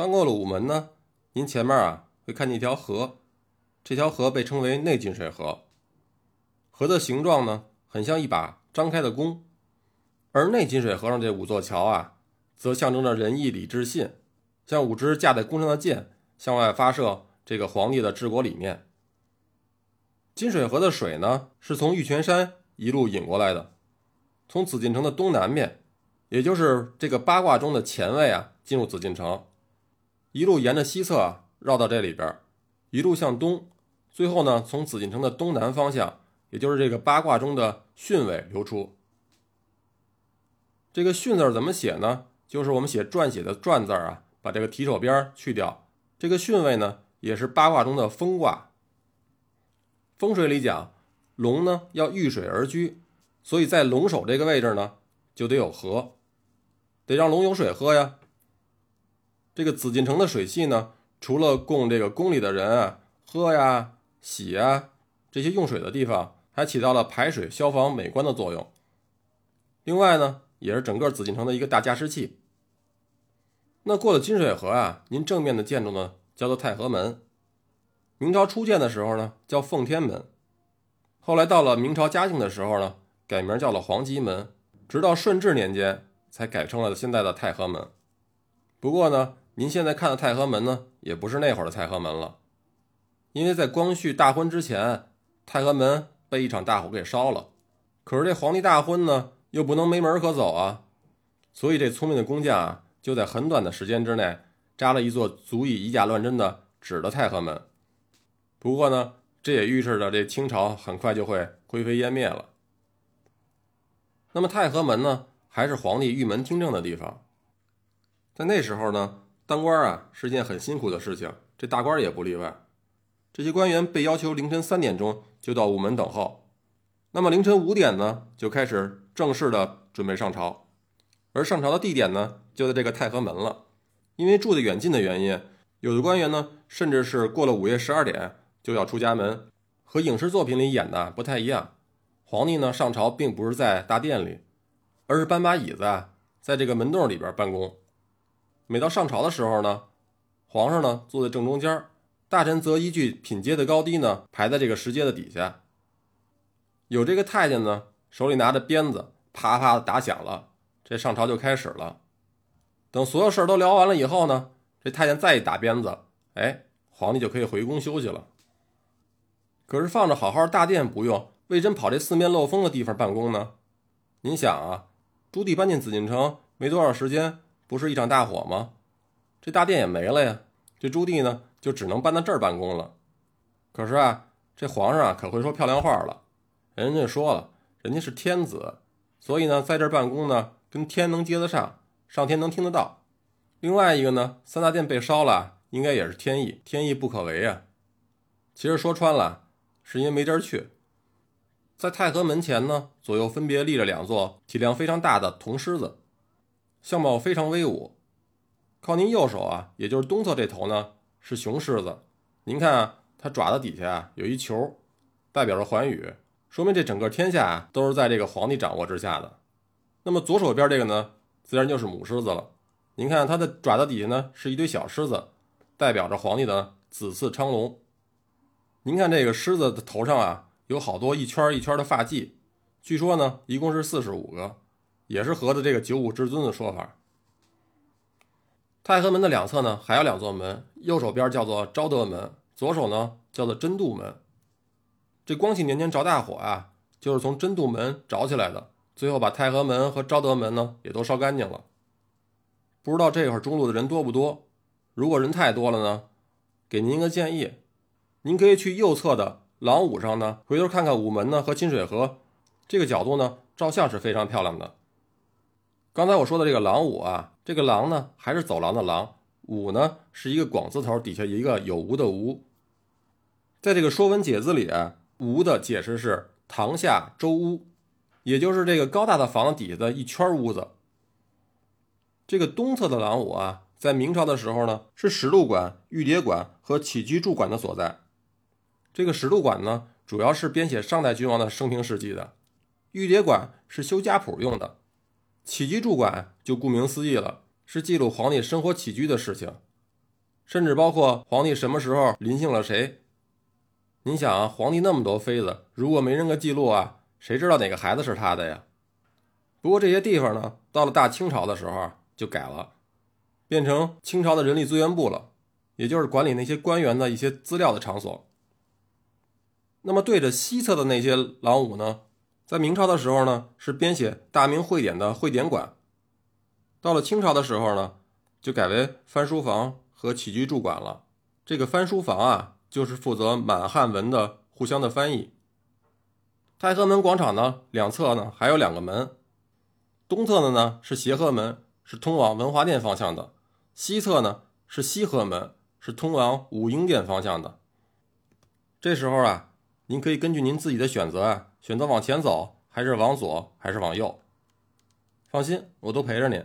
穿过了午门呢，您前面啊会看见一条河，这条河被称为内金水河。河的形状呢，很像一把张开的弓，而内金水河上这五座桥啊，则象征着仁义礼智信，像五支架在弓上的箭，向外发射这个皇帝的治国理念。金水河的水呢，是从玉泉山一路引过来的，从紫禁城的东南面，也就是这个八卦中的前位啊，进入紫禁城，一路沿着西侧啊绕到这里边，一路向东，最后呢，从紫禁城的东南方向，也就是这个八卦中的巽位流出。这个巽字怎么写呢？就是我们写撰写的撰字啊，把这个提手边去掉。这个巽位呢，也是八卦中的风卦。风水里讲，龙呢要遇水而居，所以在龙首这个位置呢，就得有河，得让龙有水喝呀。这个紫禁城的水系呢，除了供这个宫里的人啊喝呀、洗呀这些用水的地方，还起到了排水、消防、美观的作用。另外呢，也是整个紫禁城的一个大加湿器。那过了金水河啊，您正面的建筑呢，叫做太和门。明朝初建的时候呢，叫奉天门，后来到了明朝嘉靖的时候呢，改名叫了皇极门，直到顺治年间才改成了现在的太和门。不过呢，您现在看的太和门呢，也不是那会儿的太和门了，因为在光绪大婚之前，太和门被一场大火给烧了。可是这皇帝大婚呢，又不能没门可走啊，所以这聪明的工匠啊，就在很短的时间之内扎了一座足以以假乱真的纸的太和门。不过呢，这也预示着这清朝很快就会灰飞烟灭了。那么太和门呢，还是皇帝御门听政的地方。在那时候呢，当官啊是件很辛苦的事情，这大官也不例外。这些官员被要求凌晨三点钟就到午门等候，那么凌晨五点呢就开始正式的准备上朝，而上朝的地点呢就在这个太和门了。因为住的远近的原因，有的官员呢甚至是过了午夜十二点。就要出家门，和影视作品里演的不太一样。皇帝呢上朝并不是在大殿里，而是搬把椅子，在这个门洞里边办公。每到上朝的时候呢，皇上呢坐在正中间，大臣则依据品阶的高低呢排在这个石阶的底下。有这个太监呢手里拿着鞭子，啪啪的打响了，这上朝就开始了。等所有事儿都聊完了以后呢，这太监再一打鞭子，哎，皇帝就可以回宫休息了。可是放着好好的大殿不用，为真跑这四面漏风的地方办公呢？您想啊，朱棣搬进紫禁城没多少时间，不是一场大火吗？这大殿也没了呀。这朱棣呢，就只能搬到这儿办公了。可是啊，这皇上啊，可会说漂亮话了。人家说了，人家是天子，所以呢，在这儿办公呢，跟天能接得上，上天能听得到。另外一个呢，三大殿被烧了，应该也是天意，天意不可违啊。其实说穿了。是因为没地儿去，在太和门前呢，左右分别立着两座体量非常大的铜狮子，相貌非常威武。靠您右手啊，也就是东侧这头呢是雄狮子，您看啊，它爪子底下啊有一球，代表着寰宇，说明这整个天下啊都是在这个皇帝掌握之下的。那么左手边这个呢，自然就是母狮子了。您看它的爪子底下呢是一堆小狮子，代表着皇帝的子嗣昌隆。您看这个狮子的头上啊，有好多一圈一圈的发髻，据说呢，一共是四十五个，也是合着这个九五至尊的说法。太和门的两侧呢，还有两座门，右手边叫做昭德门，左手呢叫做真度门。这光绪年间着大火啊，就是从真度门着起来的，最后把太和门和昭德门呢也都烧干净了。不知道这会儿中路的人多不多？如果人太多了呢，给您一个建议。您可以去右侧的廊庑上呢，回头看看午门呢和金水河，这个角度呢照相是非常漂亮的。刚才我说的这个廊庑啊，这个廊呢还是走廊的廊，庑呢是一个广字头底下一个有无的无。在这个《说文解字》里啊，无的解释是堂下周屋，也就是这个高大的房子底下的一圈屋子。这个东侧的廊庑啊，在明朝的时候呢，是史录馆、御牒馆和起居注馆的所在。这个史录馆呢，主要是编写上代君王的生平事迹的；御牒馆是修家谱用的；起居注馆就顾名思义了，是记录皇帝生活起居的事情。甚至包括皇帝什么时候临幸了谁。您想啊，皇帝那么多妃子，如果没人个记录啊，谁知道哪个孩子是他的呀？不过这些地方呢，到了大清朝的时候就改了，变成清朝的人力资源部了，也就是管理那些官员的一些资料的场所。那么对着西侧的那些廊庑呢，在明朝的时候呢，是编写《大明会典》的会典馆；到了清朝的时候呢，就改为翻书房和起居注馆了。这个翻书房啊，就是负责满汉文的互相的翻译。太和门广场呢，两侧呢还有两个门，东侧的呢是协和门，是通往文华殿方向的；西侧呢是西和门，是通往武英殿方向的。这时候啊。您可以根据您自己的选择啊，选择往前走，还是往左，还是往右。放心，我都陪着您。